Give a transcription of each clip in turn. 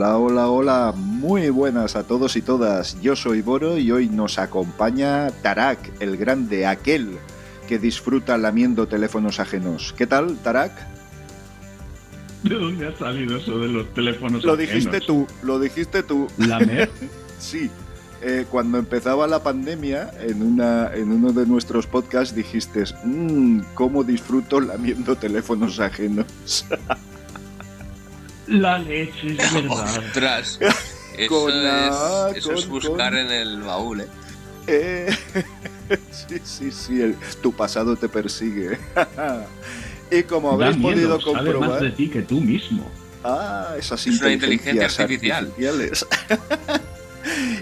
Hola, hola, hola, muy buenas a todos y todas. Yo soy Boro y hoy nos acompaña Tarak, el grande, aquel que disfruta lamiendo teléfonos ajenos. ¿Qué tal, Tarak? ¿De dónde ha salido eso de los teléfonos Lo ajenos? dijiste tú, lo dijiste tú. ¿Lamer? Sí, eh, cuando empezaba la pandemia, en, una, en uno de nuestros podcasts dijiste, mmm, cómo disfruto lamiendo teléfonos ajenos. La leche, es verdad. Ostras, eso, Con es, buscar con- en el baúl, ¿eh? Eh, sí, sí, sí, el- tu pasado te persigue. y como Da habréis miedo, podido sabe más comprobar... de ti que tú mismo. Ah, esas Es inteligencias inteligencia artificial. artificiales.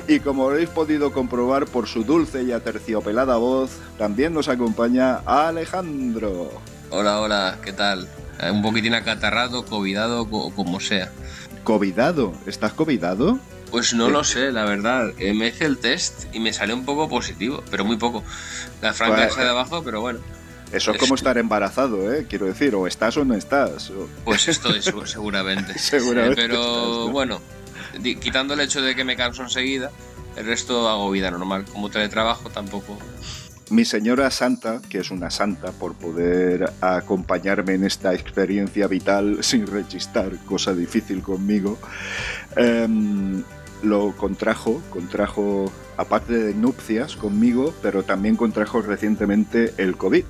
y como habréis podido comprobar por su dulce y aterciopelada voz, también nos acompaña Alejandro. Hola, hola, ¿qué tal? Eh, Un poquitín acatarrado, covidado, o como sea. ¿Covidado? ¿Estás covidado? Pues no lo sé, la verdad. Eh, me hice el test y me salió un poco positivo, pero muy poco. La franja Bueno. esa de abajo, pero bueno. Eso es como estar embarazado, ¿eh? Quiero decir, o estás o no estás. o- Pues estoy segu- seguramente. Seguramente Eh, pero estás, ¿no? bueno, quitando el hecho de que me canso enseguida, el resto hago vida normal. Como teletrabajo tampoco. Mi señora santa, que es una santa por poder acompañarme en esta experiencia vital sin rechistar, cosa difícil conmigo, em, lo contrajo, contrajo aparte de nupcias conmigo, pero también contrajo recientemente el COVID.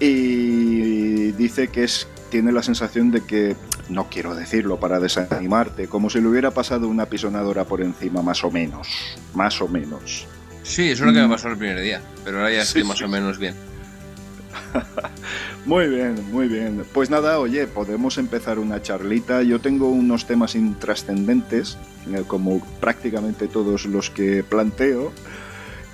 Y dice que es tiene la sensación de que no quiero decirlo para desanimarte, como si le hubiera pasado una pisonadora por encima más o menos, más o menos. Sí, eso es lo que me Mm. pasó el primer día, pero ahora ya Sí, estoy más sí, o menos bien. Muy bien, muy bien. Pues nada, oye, podemos empezar una charlita. Yo tengo unos temas intrascendentes, eh, como prácticamente todos los que planteo.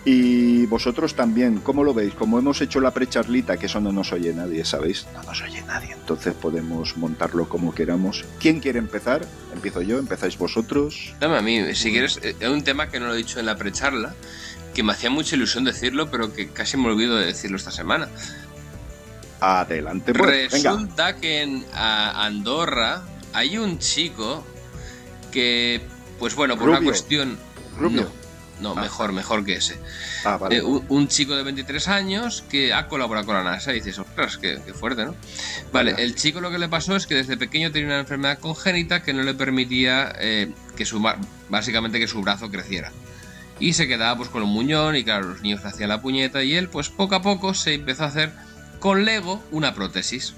Y vosotros también, ¿cómo lo veis? Como hemos hecho la precharlita, que eso no nos oye nadie, ¿sabéis? No nos oye nadie, entonces podemos montarlo como queramos. ¿Quién quiere empezar? Empiezo yo, empezáis vosotros. Dame a mí, si quieres, eh, es un tema que no lo he dicho en la precharla, que me hacía mucha ilusión decirlo, pero que casi me olvido de decirlo esta semana. Adelante, pues. Venga. Resulta que en Andorra hay un chico que, pues bueno, por una cuestión... Rubio. No, no, Ah. mejor, mejor que ese. Ah, vale. Eh, un, un chico de 23 años que ha colaborado con la NASA y dices, ostras, qué, qué fuerte, ¿no? Vale, el chico lo que le pasó es que desde pequeño tenía una enfermedad congénita que no le permitía eh, que su básicamente que su brazo creciera. Y se quedaba pues con un muñón y claro, los niños le hacían la puñeta y él pues poco a poco se empezó a hacer con Lego una prótesis.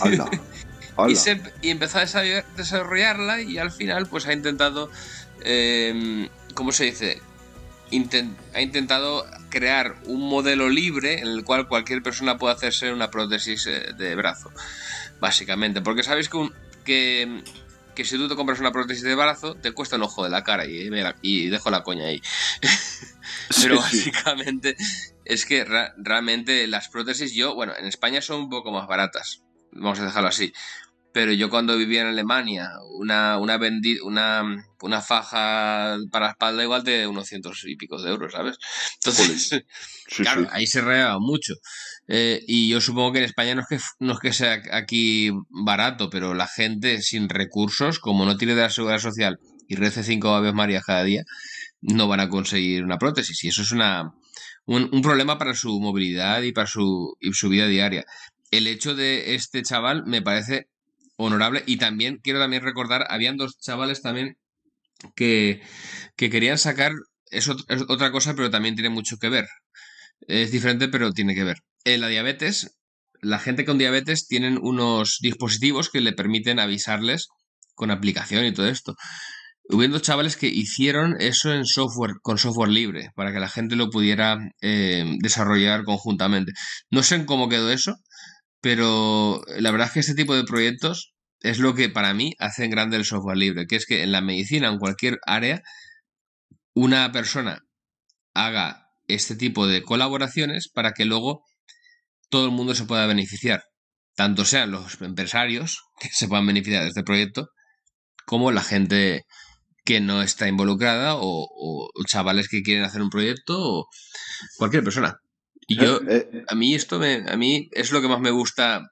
Hala, hala. Y, se, y empezó a desarroll- desarrollarla y al final pues ha intentado, eh, ¿cómo se dice? Ha intentado crear un modelo libre en el cual cualquier persona puede hacerse una prótesis eh, de brazo, básicamente. Porque sabéis que, un- que, que si tú te compras una prótesis de brazo te cuesta un ojo de la cara y, y dejo la coña ahí. Pero básicamente es que realmente las prótesis, yo, bueno, en España son un poco más baratas, vamos a dejarlo así. Pero yo cuando vivía en Alemania, una, una, vendi- una, una faja para la espalda igual de unos cientos y pico de euros, ¿sabes? Entonces, Sí, claro, sí. ahí se reaba mucho. Eh, y yo supongo que en España no es que, no es que sea aquí barato, pero la gente sin recursos, como no tiene de la seguridad social y rece cinco aves María cada día, no van a conseguir una prótesis. Y eso es una, un, problema para su movilidad y para su, y su vida diaria. El hecho de este chaval me parece honorable y también quiero también recordar, habían dos chavales también que, que querían sacar, es, es otra cosa, pero también tiene mucho que ver. Es diferente, pero tiene que ver. En la diabetes, la gente con diabetes tienen unos dispositivos que le permiten avisarles con aplicación y todo esto. Hubo dos chavales que hicieron eso en software, con software libre, para que la gente lo pudiera eh, desarrollar conjuntamente. No sé en cómo quedó eso, pero la verdad es que este tipo de proyectos es lo que para mí hacen grande el software libre, que es que en la medicina, en cualquier área, una persona haga este tipo de colaboraciones para que luego todo el mundo se pueda beneficiar, tanto sean los empresarios que se puedan beneficiar de este proyecto, como la gente que no está involucrada o, chavales que quieren hacer un proyecto o cualquier persona. Y yo, eh, a mí esto me, a mí es lo que más me gusta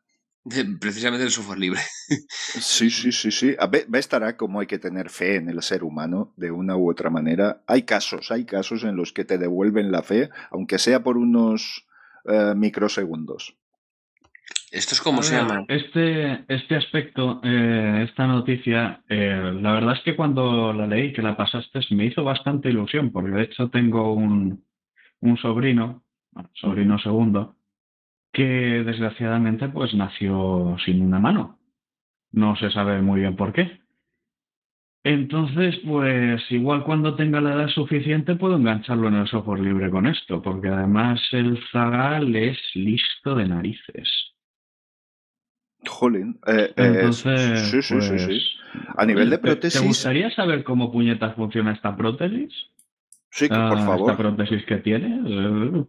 precisamente del software libre. Sí, sí, sí, sí. Ve, estará como hay que tener fe en el ser humano de una u otra manera. Hay casos, hay casos en los que te devuelven la fe, aunque sea por unos eh, microsegundos. ¿Esto es como se llama? Este, este aspecto, eh, esta noticia, eh, la verdad es que cuando la leí, que la pasaste, me hizo bastante ilusión, porque de hecho tengo un, un sobrino, sobrino segundo, que desgraciadamente pues nació sin una mano. No se sabe muy bien por qué. Entonces, pues igual cuando tenga la edad suficiente puedo engancharlo en el software libre con esto, porque además el Zagal es listo de narices. Jolín. Eh, eh, Entonces, sí, sí, sí, sí. Pues, a nivel de prótesis. ¿Te gustaría saber cómo puñetas funciona esta prótesis? Sí, por ah, favor. Esta prótesis que tiene. Eh,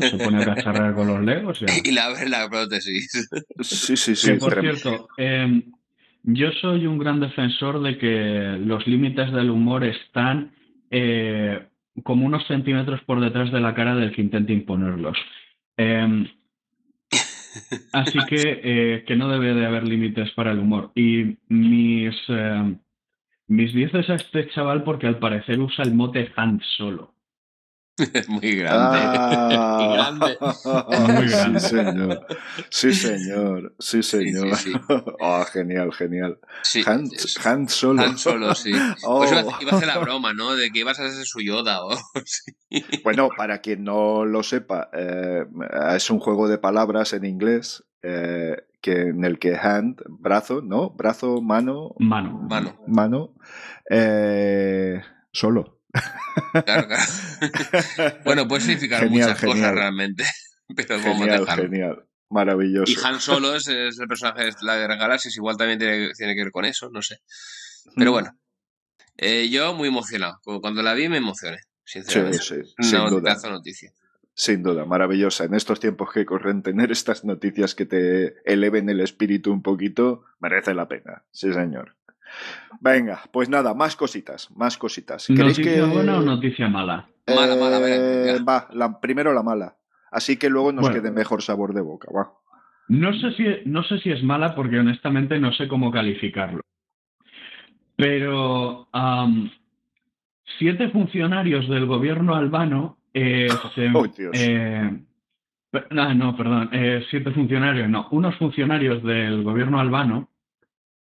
se pone a cacharrar con los legos. Y la ver la prótesis. Sí, sí, sí. por cierto, em, yo soy un gran defensor de que los límites del humor están como unos centímetros por detrás de la cara del que intente imponerlos. Eh, Así que, eh, que no debe de haber límites para el humor. Y mis, eh, mis dices a este chaval porque al parecer usa el mote Han Solo. Muy grande. Ah. Muy grande. Sí, señor. Sí, señor. Sí, señor. Oh, genial, genial. Han, Solo. Han Solo, sí. Oh. Pues iba, a hacer la broma, ¿no? De que ibas a ser su Yoda. o Bueno, para quien no lo sepa, eh, es un juego de palabras en inglés eh, que en el que hand, brazo, ¿no? Brazo, mano. Mano. Mano. Mano. Eh, solo. Claro, claro. bueno, puede significar muchas cosas realmente. Pero genial, genial. Maravilloso. Y Han Solo es, el personaje de la Guerra Galaxias, igual también tiene, tiene, que ver con eso, no sé. Pero mm. bueno, eh, yo muy emocionado. Cuando la vi me emocioné, sinceramente. Sí, sí, sin duda. noticia. Sin duda, maravillosa. En estos tiempos que corren, tener estas noticias que te eleven el espíritu un poquito merece la pena. Sí, señor. Venga, pues nada, más cositas, más cositas. ¿Noticia buena o noticia mala? Mala, mala, eh, Va, la, primero la mala. Así que luego nos quede mejor sabor de boca, va. No sé, si, no sé si es mala porque honestamente no sé cómo calificarlo. Pero siete funcionarios del gobierno albano eh, oh, Dios. Eh, no, no, perdón, eh, siete funcionarios, no, unos funcionarios del gobierno albano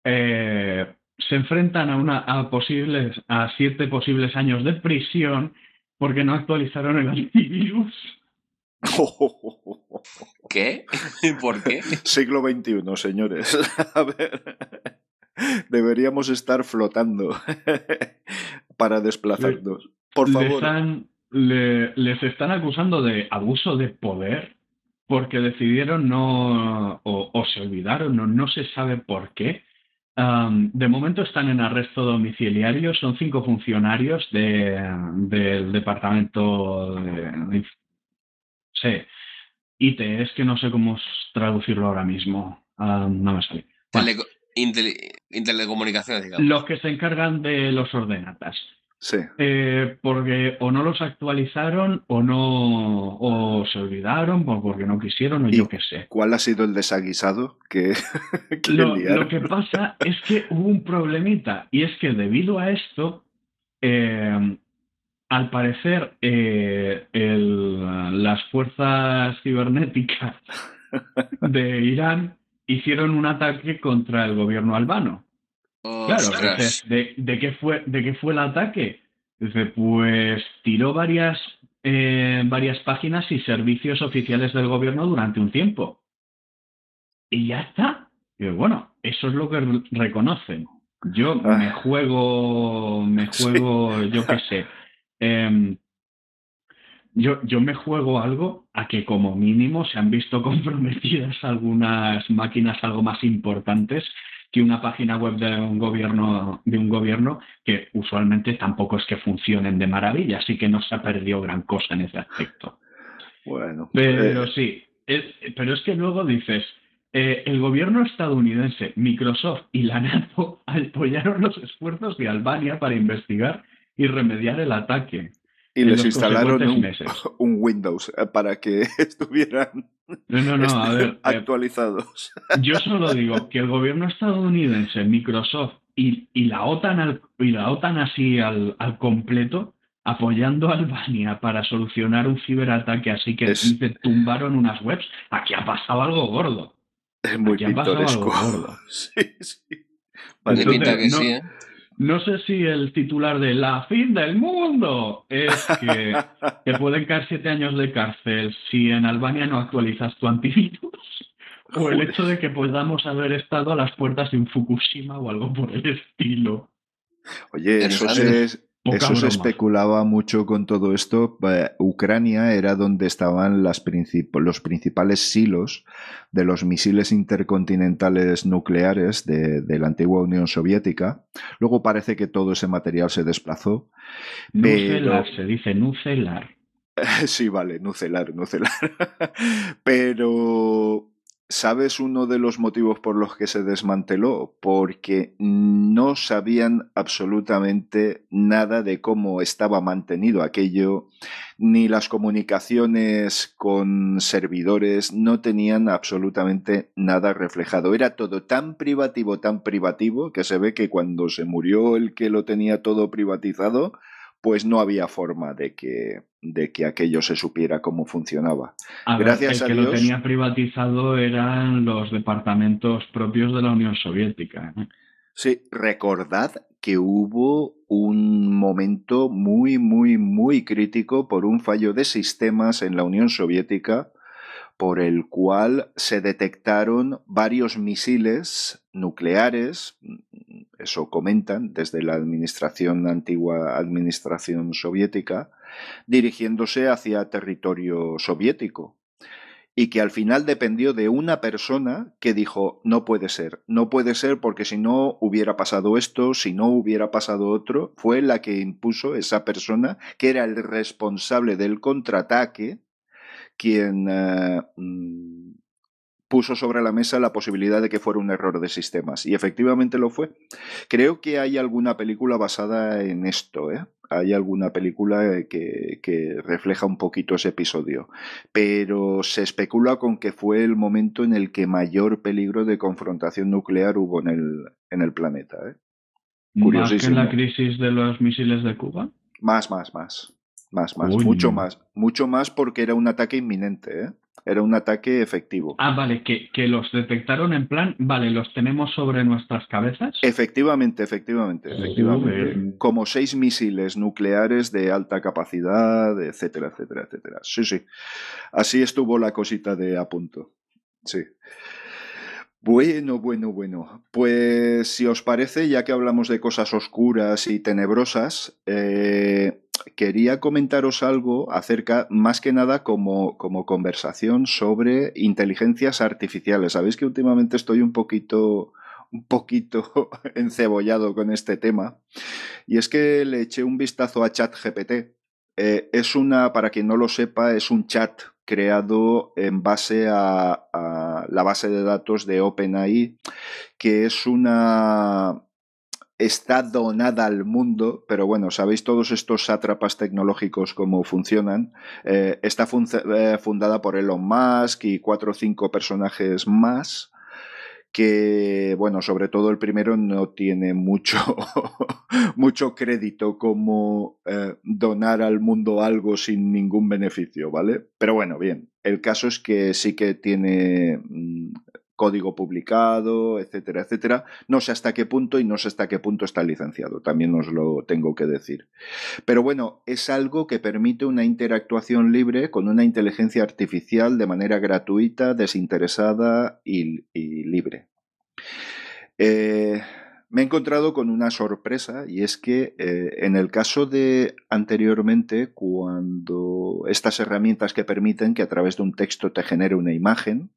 eh, se enfrentan a, una, a, posibles, a siete posibles años de prisión porque no actualizaron el antivirus. ¿Qué? ¿Por qué? Siglo XXI, señores. A ver. Deberíamos estar flotando para desplazarnos. Por favor. les están acusando de abuso de poder porque decidieron no, o, se olvidaron, no, no se sabe por qué, de momento están en arresto domiciliario, son cinco funcionarios del departamento de, sí, IT, es que no sé cómo traducirlo ahora mismo, no me sale. Intelecomunicaciones, digamos. Los que se encargan de los ordenatas. Sí. Eh, porque o no los actualizaron o no o se olvidaron porque no quisieron o yo qué sé. ¿Cuál ha sido el desaguisado que, lo, que pasa es que hubo un problemita y es que debido a esto, eh, al parecer eh, las fuerzas cibernéticas de Irán hicieron un ataque contra el gobierno albano. Claro, ¿de, qué fue, ¿de qué fue el ataque? Dice, pues tiró varias, eh, varias páginas y servicios oficiales del gobierno durante un tiempo. Y ya está. Y bueno, eso es lo que reconocen. Yo ah. me juego, me juego, yo qué sé. Em, yo, yo me juego algo a que como mínimo se han visto comprometidas algunas máquinas algo más importantes que una página web de un gobierno de un gobierno que usualmente tampoco es que funcionen de maravilla, así que no se ha perdido gran cosa en ese aspecto. Bueno, pero eh, sí, pero es que luego dices, eh, el gobierno estadounidense, Microsoft y la NATO apoyaron los esfuerzos de Albania para investigar y remediar el ataque. Y les instalaron un, Windows eh, para que estuvieran eh, actualizados. Yo solo digo que el gobierno estadounidense, Microsoft y, la OTAN y la OTAN así al, completo apoyando a Albania para solucionar un ciberataque así que tumbaron unas webs, aquí ha pasado algo gordo. Es muy pintoresco. sí, sí. que sí, ¿eh? No sé si el titular de La fin del mundo es que, que pueden caer siete años de cárcel si en Albania no actualizas tu antivirus. O el hecho de que podamos haber estado a las puertas de un Fukushima o algo por el estilo. Oye, eso es, eso se especulaba mucho con todo esto. Eh, Ucrania era donde estaban las los principales silos de los misiles intercontinentales nucleares de, la antigua Unión Soviética. Luego parece que todo ese material se desplazó. Nucelar, se dice nucelar. Sí, vale, nucelar, nucelar. Pero ¿Sabes uno de los motivos por los que se desmanteló? Porque no sabían absolutamente nada de cómo estaba mantenido aquello, ni las comunicaciones con servidores no tenían absolutamente nada reflejado. Era todo tan privativo, tan privativo, que se ve que cuando se murió el que lo tenía todo privatizado, pues no había forma de que, de que aquello se supiera cómo funcionaba. Gracias el que lo tenía privatizado eran los departamentos propios de la Unión Soviética. ¿eh? Sí, recordad que hubo un momento muy, muy, muy crítico por un fallo de sistemas en la Unión Soviética por el cual se detectaron varios misiles nucleares, eso comentan desde la administración antigua administración soviética, dirigiéndose hacia territorio soviético y que al final dependió de una persona que dijo no puede ser, no puede ser porque si no hubiera pasado esto, si no hubiera pasado otro, fue la que impuso esa persona que era el responsable del contraataque quien eh, mm, puso sobre la mesa la posibilidad de que fuera un error de sistemas. Y efectivamente lo fue. Creo que hay alguna película basada en esto, ¿eh? Hay alguna película que, que, refleja un poquito ese episodio. Pero se especula con que fue el momento en el que mayor peligro de confrontación nuclear hubo en el, en el planeta. ¿eh? ¿Más que en la crisis de los misiles de Cuba? Más, más, más. Más, más, mucho más. Mucho más porque era un ataque inminente, ¿eh? Era un ataque efectivo. Ah, vale, que, que, los detectaron en plan, vale, los tenemos sobre nuestras cabezas. Efectivamente, efectivamente, efectivamente. Como seis misiles nucleares de alta capacidad, etcétera, etcétera, etcétera. Sí, sí. Así estuvo la cosita de a punto. Sí. Bueno, bueno, bueno. Pues si os parece, ya que hablamos de cosas oscuras y tenebrosas, eh, quería comentaros algo acerca, más que nada como, como conversación sobre inteligencias artificiales. Sabéis que últimamente estoy un poquito un poquito encebollado con este tema. Y es que le eché un vistazo a ChatGPT. Eh, es una, para quien no lo sepa, es un chat creado en base a, a la base de datos de OpenAI, que es una está donada al mundo, pero bueno, sabéis todos estos sátrapas tecnológicos cómo funcionan. Eh, está eh, fundada por Elon Musk y cuatro o cinco personajes más que, bueno, sobre todo el primero no tiene mucho, mucho crédito como eh, donar al mundo algo sin ningún beneficio, ¿vale? Pero bueno, bien, el caso es que sí que tiene mm, código publicado, etcétera, etcétera. No sé hasta qué punto y no sé hasta qué punto está licenciado, también os lo tengo que decir. Pero bueno, es algo que permite una interactuación libre con una inteligencia artificial de manera gratuita, desinteresada y, libre. Eh, me he encontrado con una sorpresa y es que eh, en el caso de anteriormente, cuando estas herramientas que permiten que a través de un texto te genere una imagen,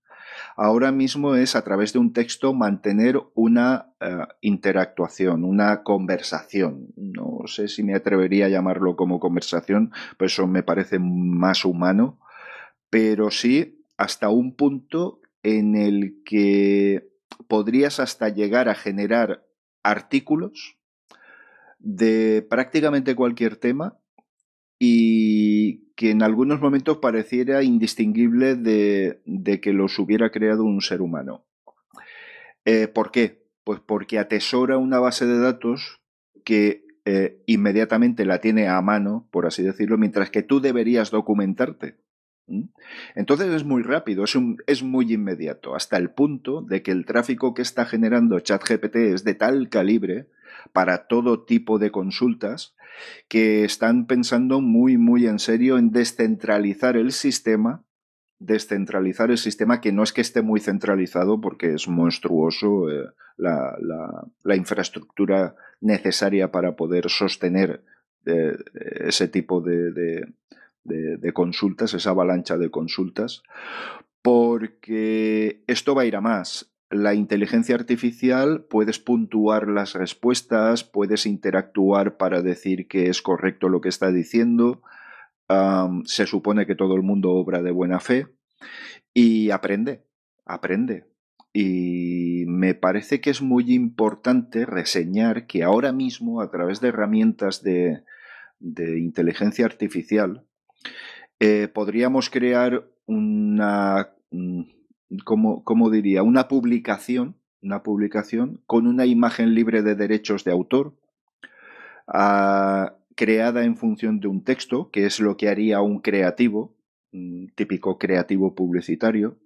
ahora mismo es a través de un texto mantener una eh, interactuación, una conversación. No sé si me atrevería a llamarlo como conversación, pues eso me parece más humano, pero sí hasta un punto en el que podrías hasta llegar a generar artículos de prácticamente cualquier tema y que en algunos momentos pareciera indistinguible de, que los hubiera creado un ser humano. Eh, ¿Por qué? Pues porque atesora una base de datos que eh, inmediatamente la tiene a mano, por así decirlo, mientras que tú deberías documentarte. Entonces es muy rápido, es, es, muy inmediato, hasta el punto de que el tráfico que está generando ChatGPT es de tal calibre para todo tipo de consultas que están pensando muy, muy en serio en descentralizar el sistema, descentralizar el sistema que no es que esté muy centralizado porque es monstruoso eh, la, infraestructura necesaria para poder sostener eh, ese tipo de de, consultas, esa avalancha de consultas, porque esto va a ir a más. La inteligencia artificial puedes puntuar las respuestas, puedes interactuar para decir que es correcto lo que está diciendo, se supone que todo el mundo obra de buena fe y aprende, aprende. Y me parece que es muy importante reseñar que ahora mismo, a través de herramientas de, inteligencia artificial, eh, podríamos crear una, mm, ¿cómo, diría? Una publicación, una publicación con una imagen libre de derechos de autor, ah, creada en función de un texto, que es lo que haría un creativo, un típico creativo publicitario.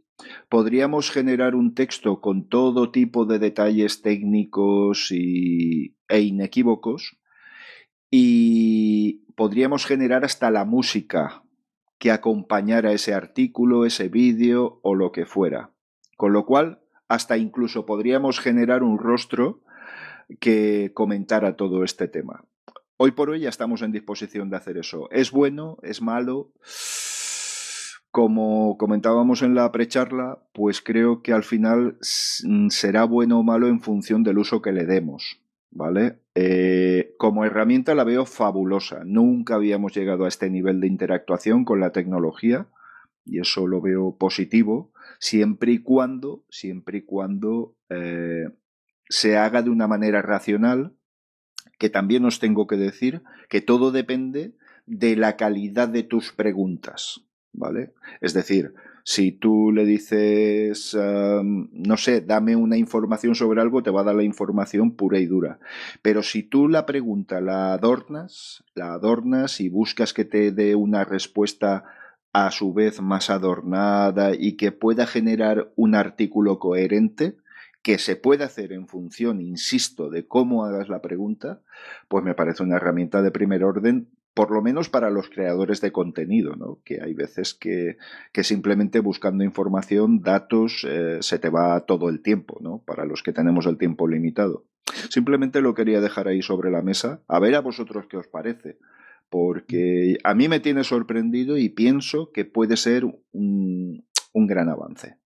Podríamos generar un texto con todo tipo de detalles técnicos e inequívocos y podríamos generar hasta la música que acompañara ese artículo, ese vídeo o lo que fuera. Con lo cual, hasta incluso podríamos generar un rostro que comentara todo este tema. Hoy por hoy ya estamos en disposición de hacer eso. ¿Es bueno? ¿Es malo? Como comentábamos en la precharla, pues creo que al final será bueno o malo en función del uso que le demos. ¿vale? Eh, como herramienta la veo fabulosa. Nunca habíamos llegado a este nivel de interactuación con la tecnología y eso lo veo positivo, siempre y cuando, siempre y cuando eh, se haga de una manera racional, que también os tengo que decir que todo depende de la calidad de tus preguntas, ¿vale? Es decir, si tú le dices, no sé, dame una información sobre algo, te va a dar la información pura y dura. Pero si tú la pregunta la adornas, la adornas y buscas que te dé una respuesta a su vez más adornada y que pueda generar un artículo coherente, que se puede hacer en función, insisto, de cómo hagas la pregunta, pues me parece una herramienta de primer orden por lo menos para los creadores de contenido, ¿no? que hay veces que, simplemente buscando información, datos, eh, se te va todo el tiempo, ¿no? para los que tenemos el tiempo limitado. Simplemente lo quería dejar ahí sobre la mesa, a ver a vosotros qué os parece, porque a mí me tiene sorprendido y pienso que puede ser un, gran avance.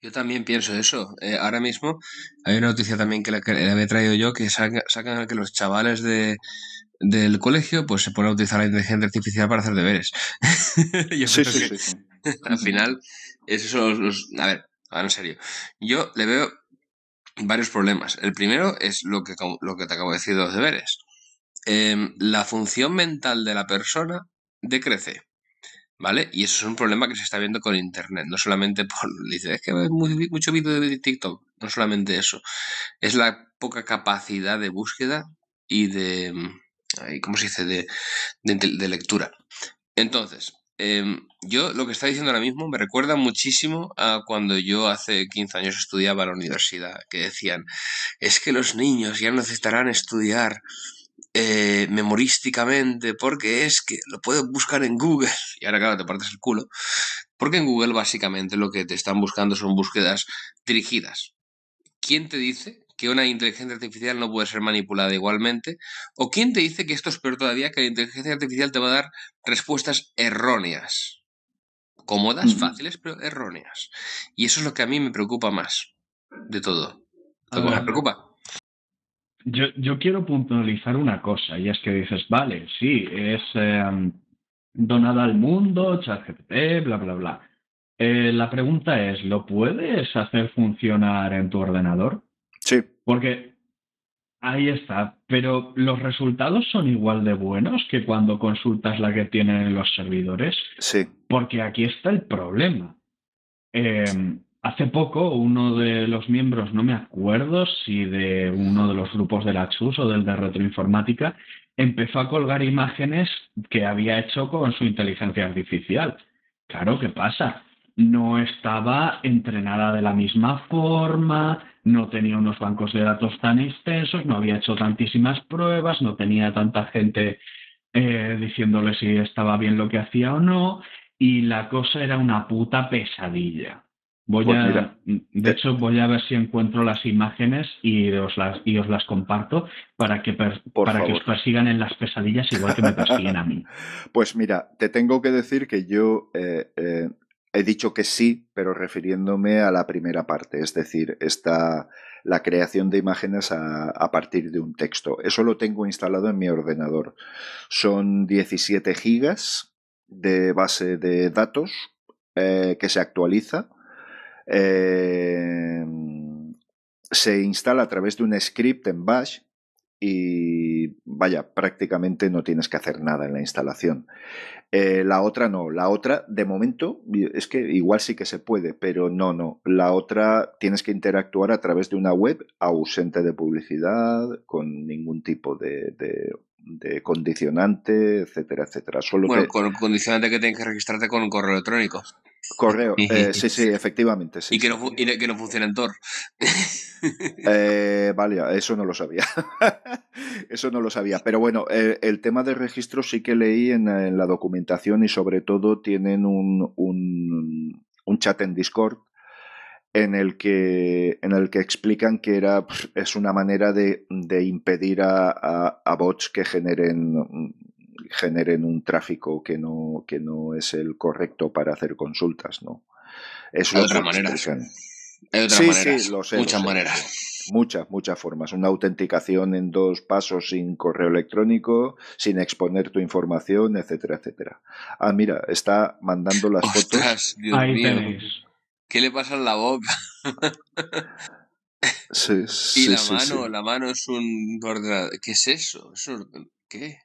Yo también pienso eso. Eh, ahora mismo hay una noticia también que, le había traído yo que sacan que los chavales de, del colegio, pues se pone a utilizar la inteligencia artificial para hacer deberes. Yo sí, sí, sí, al final, esos son los, A ver, ahora en serio. Yo le veo varios problemas. El primero es lo que, lo que te acabo de decir de los deberes. Em, la función mental de la persona decrece. ¿Vale? Y eso es un problema que se está viendo con Internet. No solamente por. Dice, es que hay mucho vídeo de TikTok. No solamente eso. Es la poca capacidad de búsqueda y de ¿cómo se dice?, de, de, lectura. Entonces, em, yo lo que está diciendo ahora mismo me recuerda muchísimo a cuando yo hace 15 años estudiaba en la universidad, que decían, es que los niños ya necesitarán estudiar eh, memorísticamente porque es que lo pueden buscar en Google. Y ahora, claro, te partes el culo. Porque en Google básicamente lo que te están buscando son búsquedas dirigidas. ¿Quién te dice que una inteligencia artificial no puede ser manipulada igualmente? ¿O quién te dice que esto es peor todavía, que la inteligencia artificial te va a dar respuestas erróneas? Cómodas, fáciles, pero erróneas. Y eso es lo que a mí me preocupa más de todo. ¿Qué me preocupa? Yo, yo, quiero puntualizar una cosa, y es que dices, vale, sí, es em, donada al mundo, ChatGPT, bla, bla, bla. Eh, la pregunta es, ¿lo puedes hacer funcionar en tu ordenador? Sí. Porque ahí está, pero los resultados son igual de buenos que cuando consultas la que tienen los servidores. Sí. Porque aquí está el problema. Eh, hace poco uno de los miembros, no me acuerdo si de uno de los grupos de la CHUS o del de retroinformática, empezó a colgar imágenes que había hecho con su inteligencia artificial. Claro, ¿qué pasa? No estaba entrenada de la misma forma, no tenía unos bancos de datos tan extensos, no había hecho tantísimas pruebas, no tenía tanta gente eh, diciéndole si estaba bien lo que hacía o no, y la cosa era una puta pesadilla. Voy pues a, de hecho, voy a ver si encuentro las imágenes y os las, y os las comparto para que, para que os persigan en las pesadillas igual que me persiguen a mí. Pues mira, te tengo que decir que yo eh, eh, he dicho que sí, pero refiriéndome a la primera parte, es decir, esta, la creación de imágenes a, partir de un texto. Eso lo tengo instalado en mi ordenador. Son 17 gigas de base de datos eh, que se actualiza eh, se instala a través de un script en Bash y vaya, prácticamente no tienes que hacer nada en la instalación. Eh, la otra no, la otra de momento es que igual sí que se puede, pero no, no. La otra tienes que interactuar a través de una web ausente de publicidad, con ningún tipo de, de, condicionante, etcétera, etcétera. Solo bueno, con condicionante que tienes que registrarte con un correo electrónico. Correo, eh, sí, sí, efectivamente. Sí, y, que no, que no funciona en Tor. Eh, vale, eso no lo sabía. eso no lo sabía. Pero bueno, eh, el tema de registro sí que leí en, la documentación y sobre todo tienen un, un, chat en Discord en el que en el que explican que era es una manera de, de impedir a, a, bots que generen generen un tráfico que no, que no es el correcto para hacer consultas, ¿no? Es otra manera. Hay manera. Sí, lo sé, muchas maneras. Muchas, muchas formas. Una autenticación en dos pasos sin correo electrónico, sin exponer tu información, etcétera, etcétera. Ah, mira, está mandando las fotos. Dios Ahí mío. ¿Qué le pasa en la boca? sí, y la mano, la mano es un ordenador. ¿Qué es eso? ¿Qué?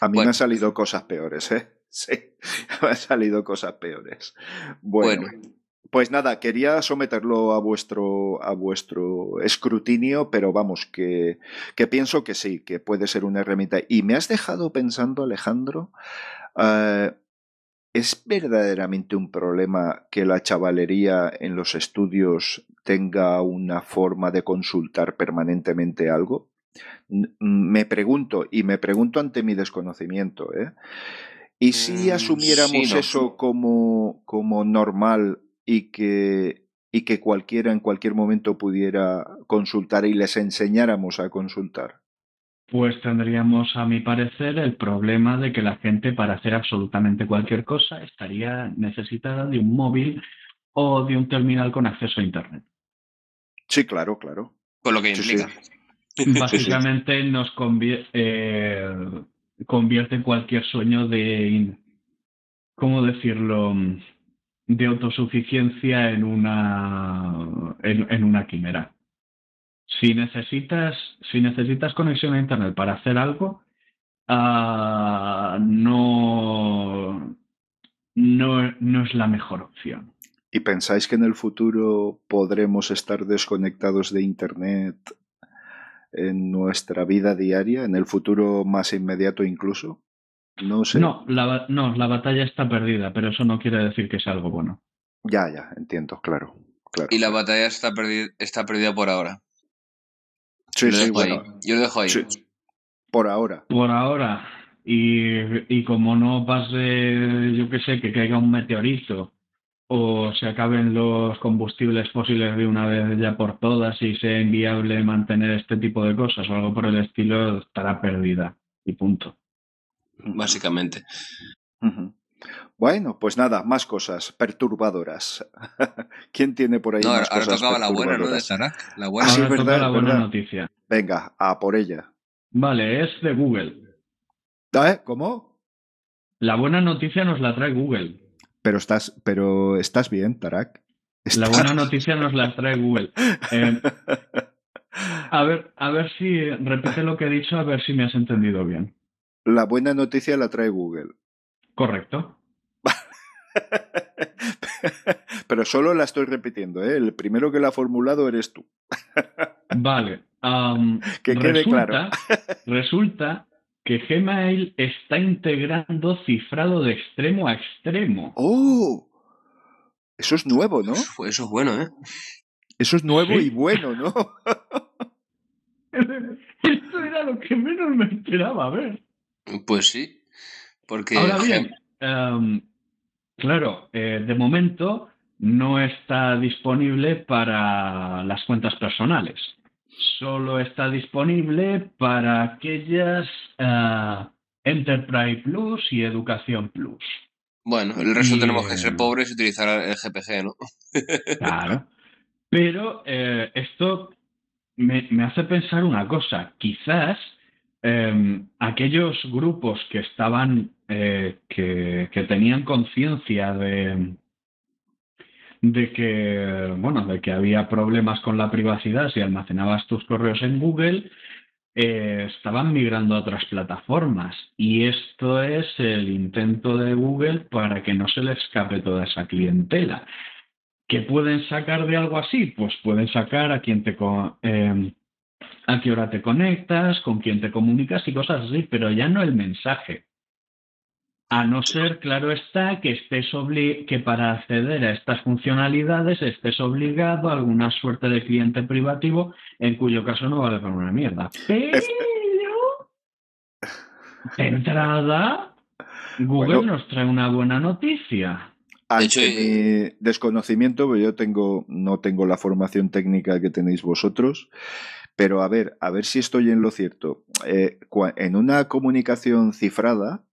A mí me han salido cosas peores, ¿eh? Sí, me han salido cosas peores. Bueno, Pues nada, quería someterlo a vuestro, a vuestro escrutinio, pero vamos, que, que, pienso que sí, que puede ser una herramienta. Y me has dejado pensando, Alejandro, eh, ¿es verdaderamente un problema que la chavalería en los estudios tenga una forma de consultar permanentemente algo? Me pregunto, y me pregunto ante mi desconocimiento, ¿eh? ¿Y si mm, asumiéramos eso como, como normal y que, y que cualquiera en cualquier momento pudiera consultar y les enseñáramos a consultar? Pues tendríamos, a mi parecer, el problema de que la gente para hacer absolutamente cualquier cosa estaría necesitada de un móvil o de un terminal con acceso a Internet. Sí, claro, claro. Con lo que implica. Básicamente nos eh, convierte cualquier sueño de, ¿cómo decirlo?, de autosuficiencia en una, en, una quimera. Si necesitas, si necesitas conexión a Internet para hacer algo, ah, no, no, no es la mejor opción. ¿Y pensáis que en el futuro podremos estar desconectados de Internet en nuestra vida diaria, en el futuro más inmediato incluso? No sé. No la, no, la batalla está perdida, pero eso no quiere decir que sea algo bueno. Ya, ya, entiendo, claro. claro. Y la batalla está, perdida, está perdida por ahora. Sí, sí, bueno. Yo lo dejo ahí. Por ahora. Por ahora. Y, y como no pase, yo qué sé, que caiga un meteorito o se acaben los combustibles fósiles de una vez ya por todas y sea inviable mantener este tipo de cosas o algo por el estilo, estará perdida y punto. Básicamente. Bueno, pues nada, más cosas perturbadoras. ¿Quién tiene por ahí no, más ahora cosas tocaba la buena, ¿no? De perturbadoras? La buena. Ah, sí, Ahora toca verdad, la buena verdad. noticia. Venga, a por ella. Vale, es de Google. ¿Eh? ¿Cómo? La buena noticia nos la trae Google. Pero estás, pero estás bien, Tarak. La ¿Estás- buena noticia nos la trae Google. Eh, a ver, a ver si repite lo que he dicho, a ver si me has entendido bien. La buena noticia la trae Google. Correcto. Pero solo la estoy repitiendo, ¿eh? El primero que la ha formulado eres tú. Vale. Que quede resulta, claro. resulta que Gmail está integrando cifrado de extremo a extremo. ¡Oh! Eso es nuevo, ¿no? Eso, eso es bueno, ¿eh? Eso es nuevo Sí. y bueno, ¿no? Esto era lo que menos me esperaba ver. Pues sí. Porque Ahora bien, em, claro, eh, de momento no está disponible para las cuentas personales. Solo está disponible para aquellas eh, Enterprise Plus y Educación Plus. bueno, el resto Y, tenemos que ser pobres y utilizar el GPG, ¿no? Claro. Pero eh, esto me, me hace pensar una cosa. Quizás eh, aquellos grupos que estaban, eh, que, tenían conciencia de, de que, bueno, de que había problemas con la privacidad si almacenabas tus correos en Google, eh, estaban migrando a otras plataformas. Y esto es el intento de Google para que no se le escape toda esa clientela. ¿Qué pueden sacar de algo así? Pues pueden sacar a quién te eh, a qué hora te conectas, con quién te comunicas y cosas así, pero ya no el mensaje. A no ser, claro está, que estés obli que para acceder a estas funcionalidades estés obligado a alguna suerte de cliente privativo, en cuyo caso no vale para una mierda. Pero de entrada, Google Bueno. nos trae una buena noticia. Ante hecho, mi desconocimiento, pues yo tengo, no tengo la formación técnica que tenéis vosotros, pero a ver, a ver si estoy en lo cierto. Eh, en una comunicación cifrada,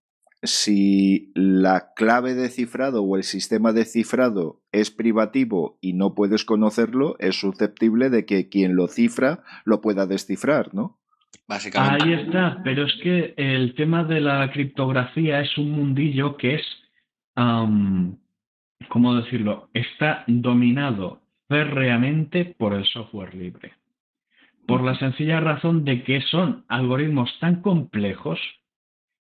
si la clave de cifrado o el sistema de cifrado es privativo y no puedes conocerlo, es susceptible de que quien lo cifra lo pueda descifrar, ¿no? Básicamente. Ahí está, pero es que el tema de la criptografía es un mundillo que es, ¿cómo decirlo? Está dominado férreamente por el software libre. Por la sencilla razón de que son algoritmos tan complejos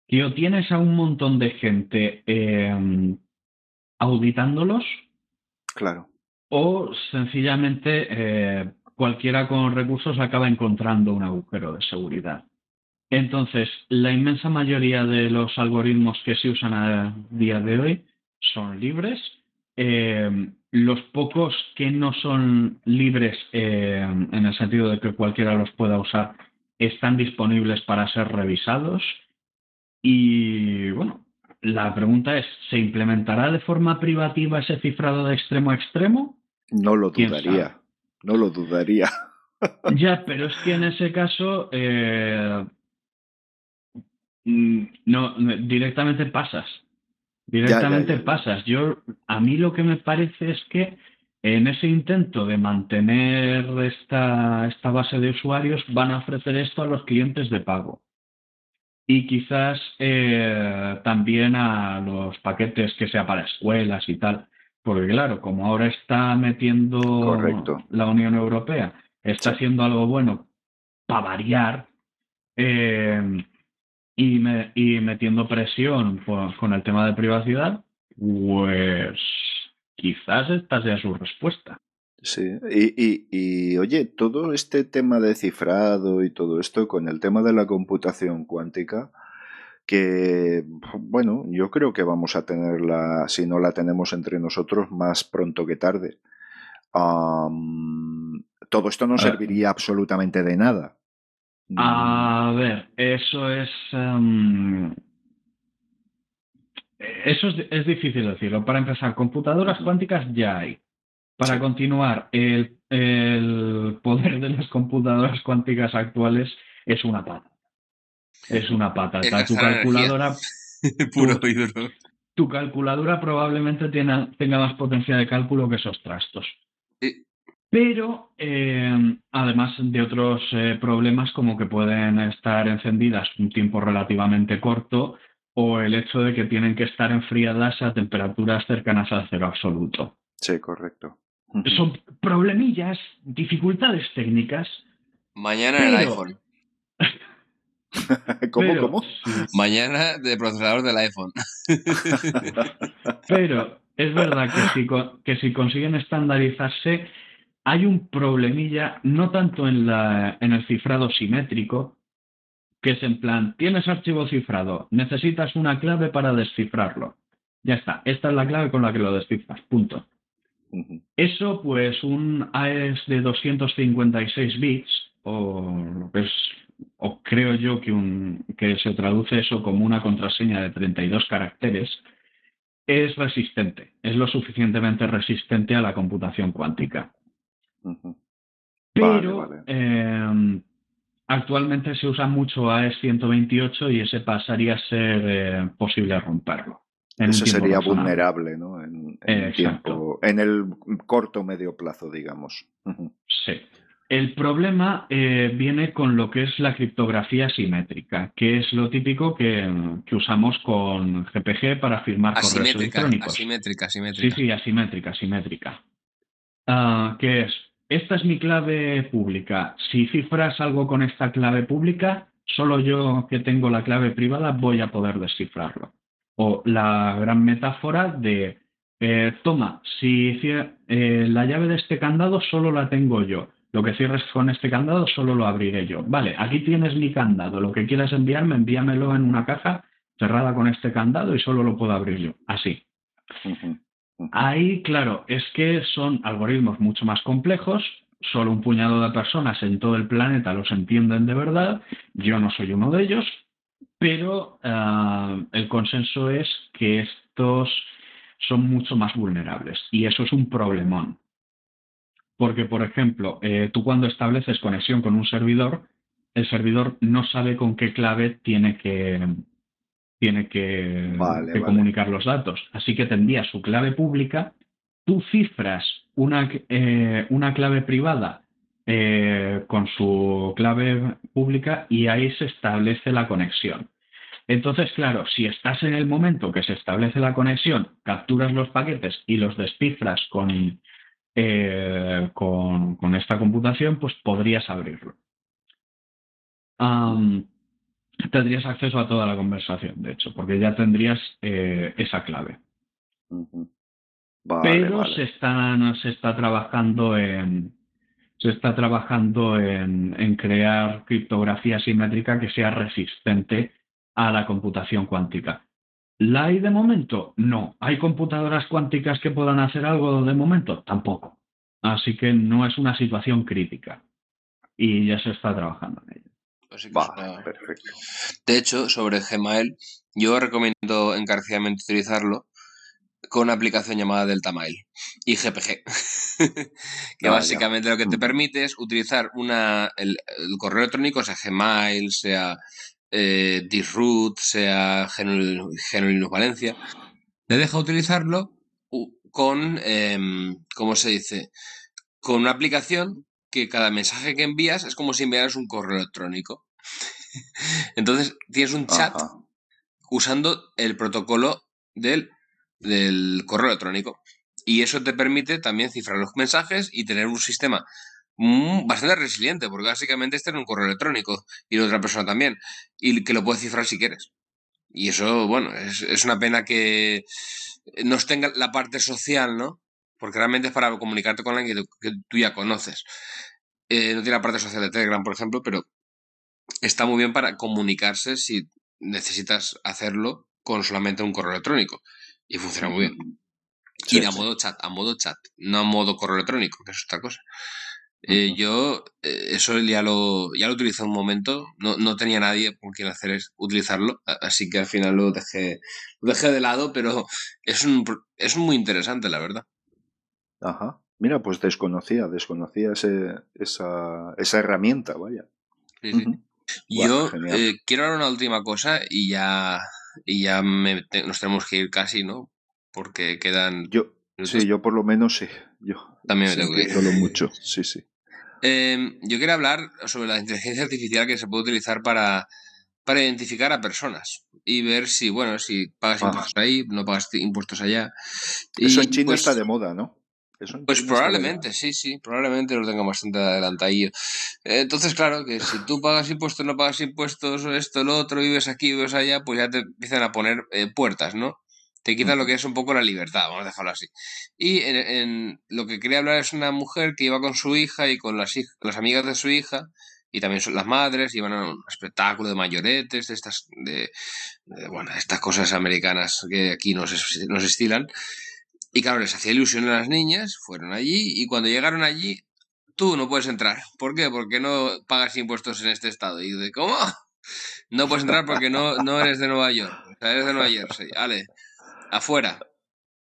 que o tienes a un montón de gente em, auditándolos Claro. o sencillamente eh, cualquiera con recursos acaba encontrando un agujero de seguridad. Entonces, la inmensa mayoría de los algoritmos que se usan a día de hoy son libres. Eh, los pocos que no son libres eh, en el sentido de que cualquiera los pueda usar están disponibles para ser revisados. Y bueno, la pregunta es, ¿se implementará de forma privativa ese cifrado de extremo a extremo? No lo ¿Quién dudaría. No lo dudaría. Ya, pero es que en ese caso eh, mm, no directamente pasas. Directamente ya, ya. pasas. Yo a mí lo que me parece es que en ese intento de mantener esta, esta base de usuarios van a ofrecer esto a los clientes de pago. Y quizás eh, también a los paquetes que sea para escuelas y tal. Porque claro, como ahora está metiendo Correcto. la Unión Europea, está haciendo algo bueno para variar eh, y, me- y metiendo presión con el tema de privacidad, pues quizás esta sea su respuesta. Sí, y, y, y, oye, todo este tema de cifrado y todo esto con el tema de la computación cuántica, que, bueno, yo creo que vamos a tenerla, si no la tenemos entre nosotros, más pronto que tarde. Am, todo esto no serviría absolutamente de nada. Mm, A ver, eso es. em, eso es, difícil decirlo. Para empezar, computadoras cuánticas ya hay. Para continuar, el, poder de las computadoras cuánticas actuales es una pata. Es una pata. tu calculadora. Puro Tu calculadora probablemente tenga más potencia de cálculo que esos trastos. Pero eh, además de otros eh, problemas como que pueden estar encendidas un tiempo relativamente corto o el hecho de que tienen que estar enfriadas a temperaturas cercanas al cero absoluto. Sí, correcto. Son problemillas, dificultades técnicas. Mañana en el iPhone. ¿Cómo, cómo? Mañana de procesador del iPhone. pero es verdad que si, que si consiguen estandarizarse, hay un problemilla, no tanto en, la, en el cifrado simétrico, que es en plan, tienes archivo cifrado, necesitas una clave para descifrarlo. Ya está, esta es la clave con la que lo descifras, punto. Eso, pues, un AES de 256 bits, o, creo yo que, un, que se traduce eso como una contraseña de 32 caracteres, es resistente, es lo suficientemente resistente a la computación cuántica. Pero em, actualmente se usa mucho AES 128 y ese pasaría a ser eh, posible romperlo. Ese sería vulnerable, ¿no? En, en el corto medio plazo, digamos. Sí. El problema eh, viene con lo que es la criptografía simétrica, que es lo típico que, usamos con GPG para firmar correos electrónicos. Asimétrica, asimétrica. Sí, sí, asimétrica, asimétrica. Ah, que es esta es mi clave pública. Si cifras algo con esta clave pública, solo yo que tengo la clave privada voy a poder descifrarlo. O la gran metáfora de, eh, toma, si eh, la llave de este candado solo la tengo yo. Lo que cierres con este candado solo lo abriré yo. Vale, aquí tienes mi candado. Lo que quieras enviarme, envíamelo en una caja cerrada con este candado y solo lo puedo abrir yo. Así. Ahí, claro, es que son algoritmos mucho más complejos, solo un puñado de personas en todo el planeta los entienden de verdad, yo no soy uno de ellos, pero ah, el consenso es que estos son mucho más vulnerables y eso es un problemón. Porque, por ejemplo, eh, tú cuando estableces conexión con un servidor, el servidor no sabe con qué clave tiene que, tiene que, comunicar los datos. Así que tendría su clave pública, tú cifras una, eh, una clave privada eh, con su clave pública y ahí se establece la conexión. Entonces, claro, si estás en el momento que se establece la conexión, capturas los paquetes y los descifras con, eh, con, esta computación, pues podrías abrirlo tendrías acceso a toda la conversación, de hecho, porque ya tendrías eh, esa clave. Pero se está, se está trabajando en se está trabajando en, en, crear criptografía simétrica que sea resistente a la computación cuántica. ¿La hay de momento? No. ¿Hay computadoras cuánticas que puedan hacer algo de momento? Tampoco. Así que no es una situación crítica. Y ya se está trabajando en ello. Perfecto. De hecho, sobre Gmail, yo recomiendo encarecidamente utilizarlo con una aplicación llamada DeltaMail y GPG, que ah, básicamente lo que te permite es utilizar una, el, correo electrónico, sea Gmail, sea eh, Disroot, sea Genolinux Valencia, te deja utilizarlo con, em, ¿cómo se dice? Con una aplicación que cada mensaje que envías es como si enviaras un correo electrónico. Entonces tienes un chat usando el protocolo del, del correo electrónico. Y eso te permite también cifrar los mensajes y tener un sistema bastante resiliente, porque básicamente este es un correo electrónico y la otra persona también, y que lo puedes cifrar si quieres. Y eso, bueno, es, es una pena que no tenga la parte social, ¿no? Porque realmente es para comunicarte con alguien que tú, ya conoces. Eh, no tiene la parte social de Telegram, por ejemplo, pero está muy bien para comunicarse si necesitas hacerlo con solamente un correo electrónico. Y funciona muy bien. y a modo chat, a modo chat, no a modo correo electrónico, que es otra cosa. Eh, yo eh, eso ya lo, ya lo utilicé un momento, no, no tenía nadie con quien hacer es, utilizarlo, así que al final lo dejé, lo dejé de lado, pero es, un, es muy interesante, la verdad. Ajá. Mira, pues desconocía, desconocía ese, esa, esa herramienta, vaya. Sí, sí. Yo eh, quiero hablar una última cosa y ya, y ya nos tenemos que ir casi, ¿no? Porque quedan... Yo, sí, yo por lo menos sí. Yo también me tengo que ir. Mucho, sí, sí. Em, yo quiero hablar sobre la inteligencia artificial que se puede utilizar para, para identificar a personas y ver si, bueno, si pagas impuestos ahí, no pagas impuestos allá. Eso en China pues está de moda, ¿no? Pues probablemente, sí, sí, probablemente lo tenga bastante adelantadillo. Entonces, claro, que si tú pagas impuestos, no pagas impuestos, esto, lo otro, vives aquí, vives allá, pues ya te empiezan a poner eh, puertas, ¿no? Te quitan lo que es un poco la libertad, vamos a dejarlo así. Y en, lo que quería hablar es una mujer que iba con su hija y con las, las amigas de su hija, y también son las madres, iban a un espectáculo de mayoretes, de estas, de, bueno, estas cosas americanas que aquí nos, nos estilan. Y claro, les hacía ilusión a las niñas, fueron allí, y cuando llegaron allí, tú no puedes entrar. ¿Por qué? Porque no pagas impuestos en este estado. Y de, ¿cómo? No puedes entrar porque no, no eres de Nueva York, eres de Nueva Jersey. Vale, afuera.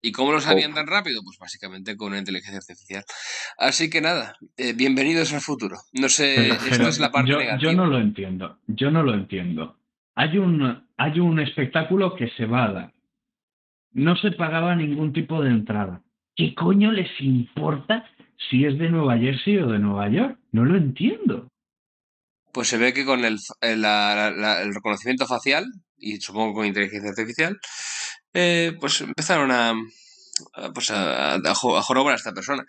¿Y cómo lo sabían tan rápido? Pues básicamente con una inteligencia artificial. Así que nada, eh, bienvenidos al futuro. No sé, esto es la parte yo, negativa. Yo no lo entiendo, yo no lo entiendo. Hay un, hay un espectáculo que se va a dar. No se pagaba ningún tipo de entrada. ¿Qué coño les importa si es de Nueva Jersey o de Nueva York? No lo entiendo. Pues se ve que con el, el reconocimiento facial, y supongo con inteligencia artificial, eh, pues empezaron a, pues a, a, jorobar a esta persona.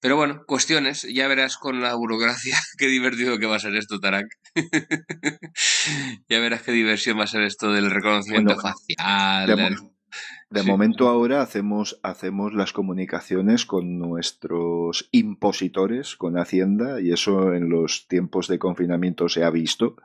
Pero bueno, cuestiones, ya verás con la burocracia qué divertido que va a ser esto, Tarak. ya verás qué diversión va a ser esto del reconocimiento facial. De, momento ahora hacemos, hacemos las comunicaciones con nuestros impositores, con Hacienda, y eso en los tiempos de confinamiento se ha visto,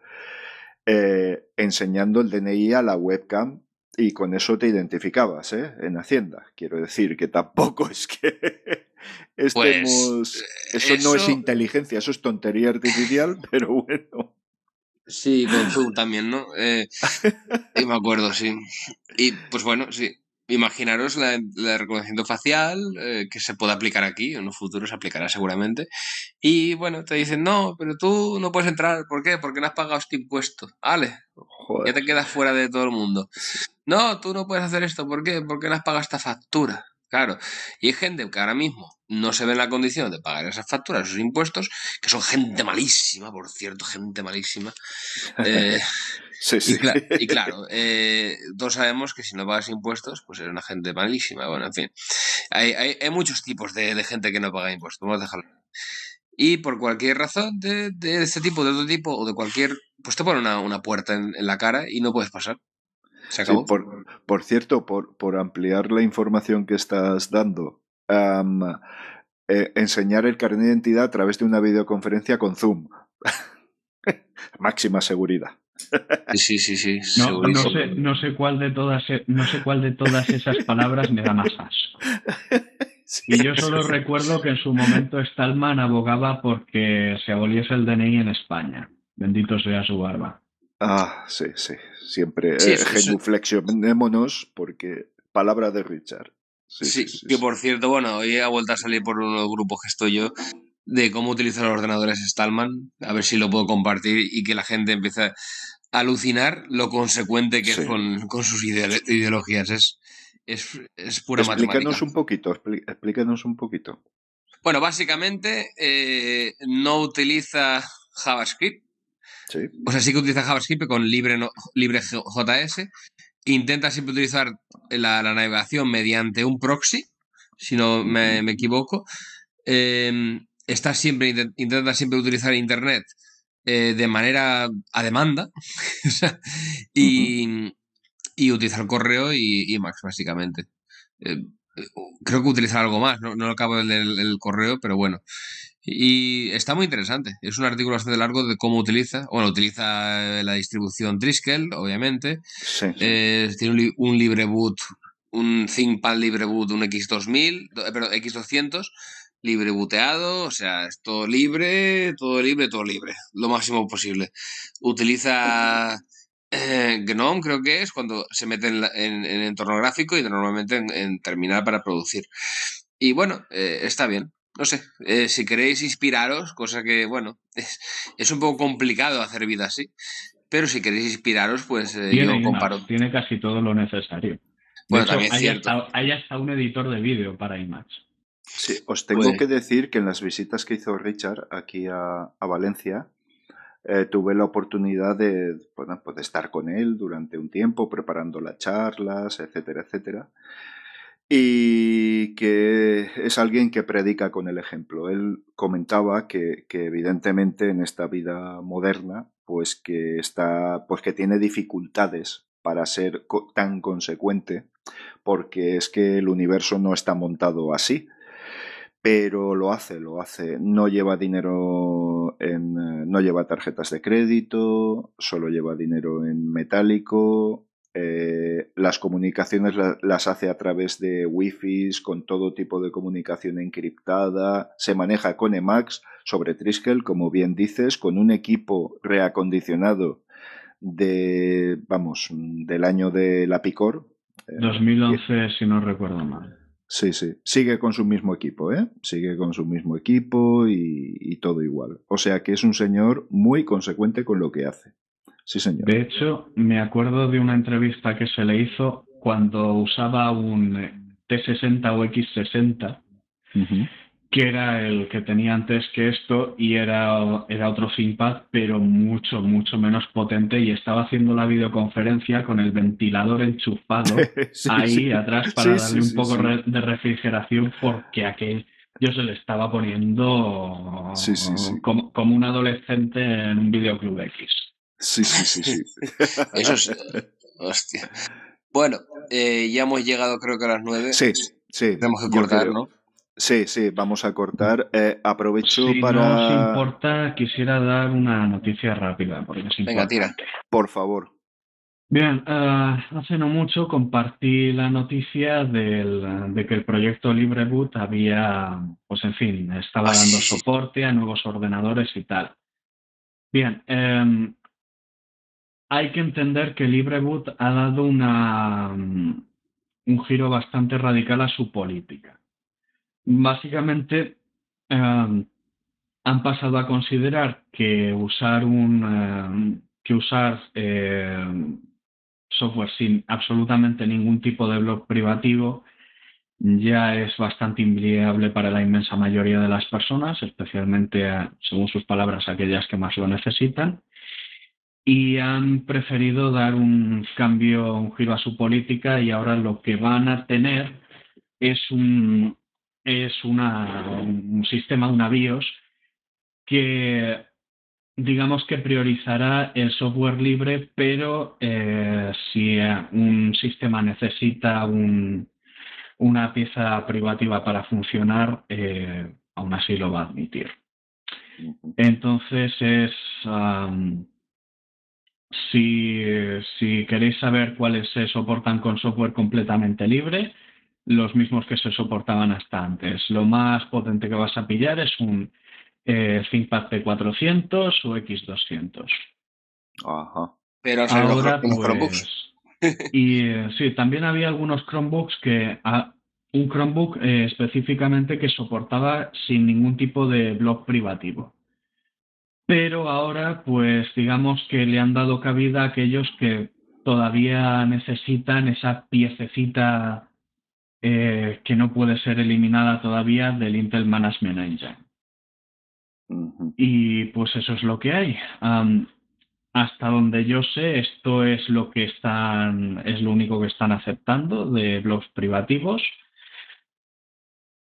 eh, enseñando el DNI a la webcam y con eso te identificabas, ¿eh? En Hacienda. Quiero decir que tampoco es que estemos... Pues, eso, no es inteligencia, eso es tontería artificial, pero bueno. Sí, con Zoom también, ¿no? Eh, y me acuerdo, sí. Y pues bueno, sí. Imaginaros la, reconocimiento facial eh, que se puede aplicar aquí, en un futuro se aplicará seguramente. Y bueno, te dicen, no, pero tú no puedes entrar. ¿Por qué? Porque no has pagado este impuesto. Vale, ya te quedas fuera de todo el mundo. No, tú no puedes hacer esto. ¿Por qué? Porque no has pagado esta factura. Claro. Y hay gente que ahora mismo no se ve en la condición de pagar esas facturas, esos impuestos, que son gente malísima, por cierto, gente malísima. Eh, Sí, sí. Y, claro, eh, todos sabemos que si no pagas impuestos, pues eres una gente malísima. Bueno, en fin, hay, hay, hay muchos tipos de, de, gente que no paga impuestos. Vamos a dejarlo. Y por cualquier razón de, de, este tipo, de otro tipo, o de cualquier, pues te ponen una, una puerta en, en, la cara y no puedes pasar. Se acabó. Sí, por, por, cierto, por, por, ampliar la información que estás dando, um, eh, enseñar el carnet de identidad a través de una videoconferencia con Zoom. Máxima seguridad. Sí, sí, sí. No, no, sé, no, sé cuál de todas, e, no sé cuál de todas esas palabras me da más asco. Sí, y yo solo sí. recuerdo que en su momento Stallman abogaba porque se aboliese el DNI en España. Bendito sea su barba. Ah, sí, sí. Siempre sí, eh, genuflexionémonos porque palabra de Richard. Sí, que por cierto, bueno, hoy ha vuelto a salir por un grupo que estoy yo de cómo utilizar los ordenadores Stallman, a ver si lo puedo compartir y que la gente empiece a alucinar lo consecuente que sí. es con, con, sus ideologías. Es, es, es pura explícanos matemática. un poquito, explícanos un poquito. Bueno, básicamente eh, no utiliza JavaScript. Sí. O sea, sí que utiliza JavaScript con libre, no, libre JS. Intenta siempre utilizar la, la, navegación mediante un proxy, si no me, me equivoco. Eh, está siempre, intenta siempre utilizar Internet eh, de manera a demanda y, uh -huh. y, utilizar el correo y, y Max, básicamente. Eh, creo que utiliza algo más, no, no acabo del, del correo, pero bueno. Y está muy interesante. Es un artículo bastante largo de cómo utiliza. Bueno, utiliza la distribución Triskel, obviamente. Sí, sí. Eh, tiene un, li un LibreBoot, un ThinkPad LibreBoot, un X2000, eh, perdón, X200, libre buteado, o sea, es todo libre, todo libre, todo libre, lo máximo posible. Utiliza eh, GNOME, creo que es, cuando se mete en, en, entorno gráfico y normalmente en, terminal para producir. Y bueno, eh, está bien. No sé, eh, si queréis inspiraros, cosa que, bueno, es, es, un poco complicado hacer vida así, pero si queréis inspiraros, pues yo comparo. Tiene casi todo lo necesario. Bueno, también hay, Hasta, hay hasta un editor de vídeo para IMAX. Sí, os tengo pues que decir que en las visitas que hizo Richard aquí a, Valencia, eh, tuve la oportunidad de, pues, de estar con él durante un tiempo preparando las charlas, etcétera, etcétera. Y que es alguien que predica con el ejemplo. Él comentaba que, que evidentemente en esta vida moderna, pues que está, pues que tiene dificultades para ser tan consecuente, porque es que el universo no está montado así pero lo hace, lo hace. No lleva dinero en. Eh, no lleva tarjetas de crédito, solo lleva dinero en metálico. Eh, las comunicaciones las hace a través de wifi con todo tipo de comunicación encriptada. Se maneja con Emacs sobre Triskel, como bien dices, con un equipo reacondicionado de, vamos, del año de la Picor. 2011, eh, si no recuerdo mal. Sí, sí. Sigue con su mismo equipo, ¿eh? Sigue con su mismo equipo y, todo igual. O sea que es un señor muy consecuente con lo que hace. Sí, señor. De hecho, me acuerdo de una entrevista que se le hizo cuando usaba un T60 o X60 que era el que tenía antes que esto y era, era otro ThinkPad, pero mucho, mucho menos potente y estaba haciendo la videoconferencia con el ventilador enchufado ahí atrás para darle un poco de refrigeración porque aquel yo se le estaba poniendo como, como, un adolescente en un videoclub X. Sí, sí, sí, sí. Eso es... Hostia. Bueno, eh, ya hemos llegado creo que a las nueve. Sí, sí. Tenemos que cortar, ¿no? Sí, sí, vamos a cortar. Eh, aprovecho si para. No os importa, quisiera dar una noticia rápida. Porque es Venga, tira. Por favor. Bien, uh, hace no mucho compartí la noticia del, de que el proyecto LibreBoot había, pues en fin, estaba ah, dando soporte a nuevos ordenadores y tal. Bien, um, hay que entender que LibreBoot ha dado una, un giro bastante radical a su política básicamente em, han pasado a considerar que usar un em, que usar em, software sin absolutamente ningún tipo de blog privativo ya es bastante inviable para la inmensa mayoría de las personas, especialmente, según sus palabras, aquellas que más lo necesitan, y han preferido dar un cambio, un giro a su política y ahora lo que van a tener es un, es un sistema, una BIOS, que digamos que priorizará el software libre, pero eh, si un sistema necesita una pieza privativa para funcionar, eh, aún así lo va a admitir. Entonces es... si, si, queréis saber cuáles se soportan con software completamente libre, los mismos que se soportaban hasta antes. Lo más potente que vas a pillar es un eh, ThinkPad P400 o X200. Ajá. Pero ahora los, Chromebooks. Pues, y eh, sí, también había algunos Chromebooks que ah, un Chromebook eh, específicamente que soportaba sin ningún tipo de blog privativo. Pero ahora, pues digamos que le han dado cabida a aquellos que todavía necesitan esa piececita eh, que no puede ser eliminada todavía del Intel Management Engine. Y pues eso es lo que hay. hasta donde yo sé, esto es lo que están, es lo único que están aceptando de blogs privativos.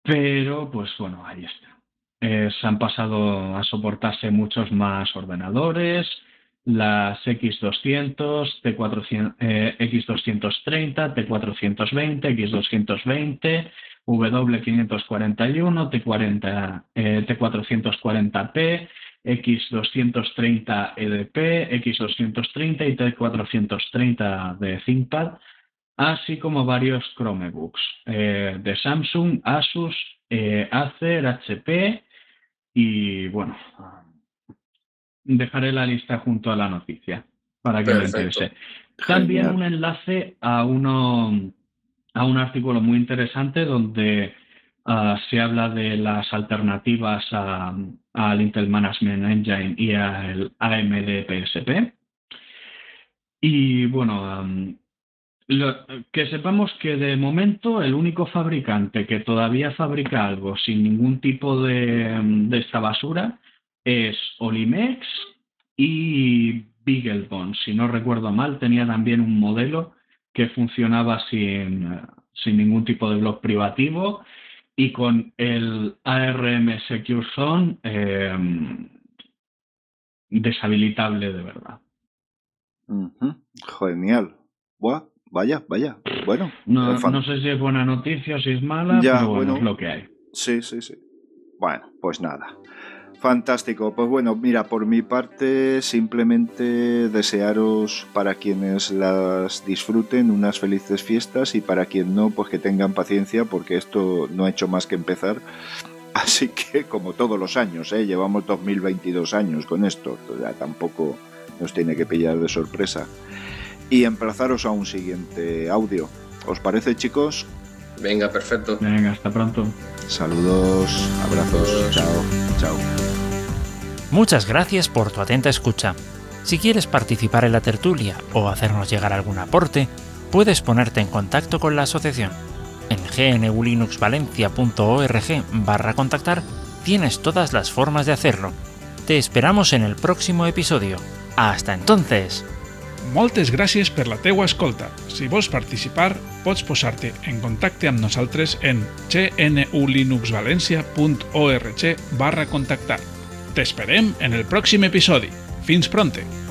Pero, pues bueno, ahí está. se han pasado a soportarse muchos más ordenadores, las X200, T400, X230, T420, X220, W541, T40, T440P, X230 EDP, X230 y T430 de ThinkPad. así como varios Chromebooks eh, de Samsung, Asus, eh, Acer, HP y bueno, dejaré la lista junto a la noticia para que me interese. También un enlace a uno a un artículo muy interesante donde ah, se habla de las alternativas al Intel Management Engine y al AMD PSP. Y bueno, que sepamos que de momento el único fabricante que todavía fabrica algo sin ningún tipo de, de esta basura es Olimex y Beaglebone. Si no recuerdo mal, tenía también un modelo que funcionaba sin, sin ningún tipo de blog privativo y con el ARM Secure Zone em, deshabilitable de verdad. Genial. vaya, vaya. Bueno, no, no, sé si es buena noticia o si es mala, pero bueno, es lo que hay. Sí, sí, sí. Bueno, pues nada. Fantástico, pues bueno, mira, por mi parte simplemente desearos para quienes las disfruten unas felices fiestas y para quien no, pues que tengan paciencia porque esto no ha hecho más que empezar. Así que como todos los años, ¿eh? llevamos 2022 años con esto, ya tampoco nos tiene que pillar de sorpresa. Y emplazaros a un siguiente audio. ¿Os parece chicos? Venga, perfecto. Venga, hasta pronto. Saludos, abrazos, chao, chao. Muchas gracias por tu atenta escucha. Si quieres participar en la tertulia o hacernos llegar algún aporte, puedes ponerte en contacto con la asociación. En gnulinuxvalencia.org barra contactar tienes todas las formas de hacerlo. Te esperamos en el próximo episodio. Hasta entonces! Moltes gràcies per la teua escolta. Si vols participar, pots posar-te en contacte amb nosaltres en gnulinuxvalencia.org barra contactar. T'esperem en el pròxim episodi. Fins pronte!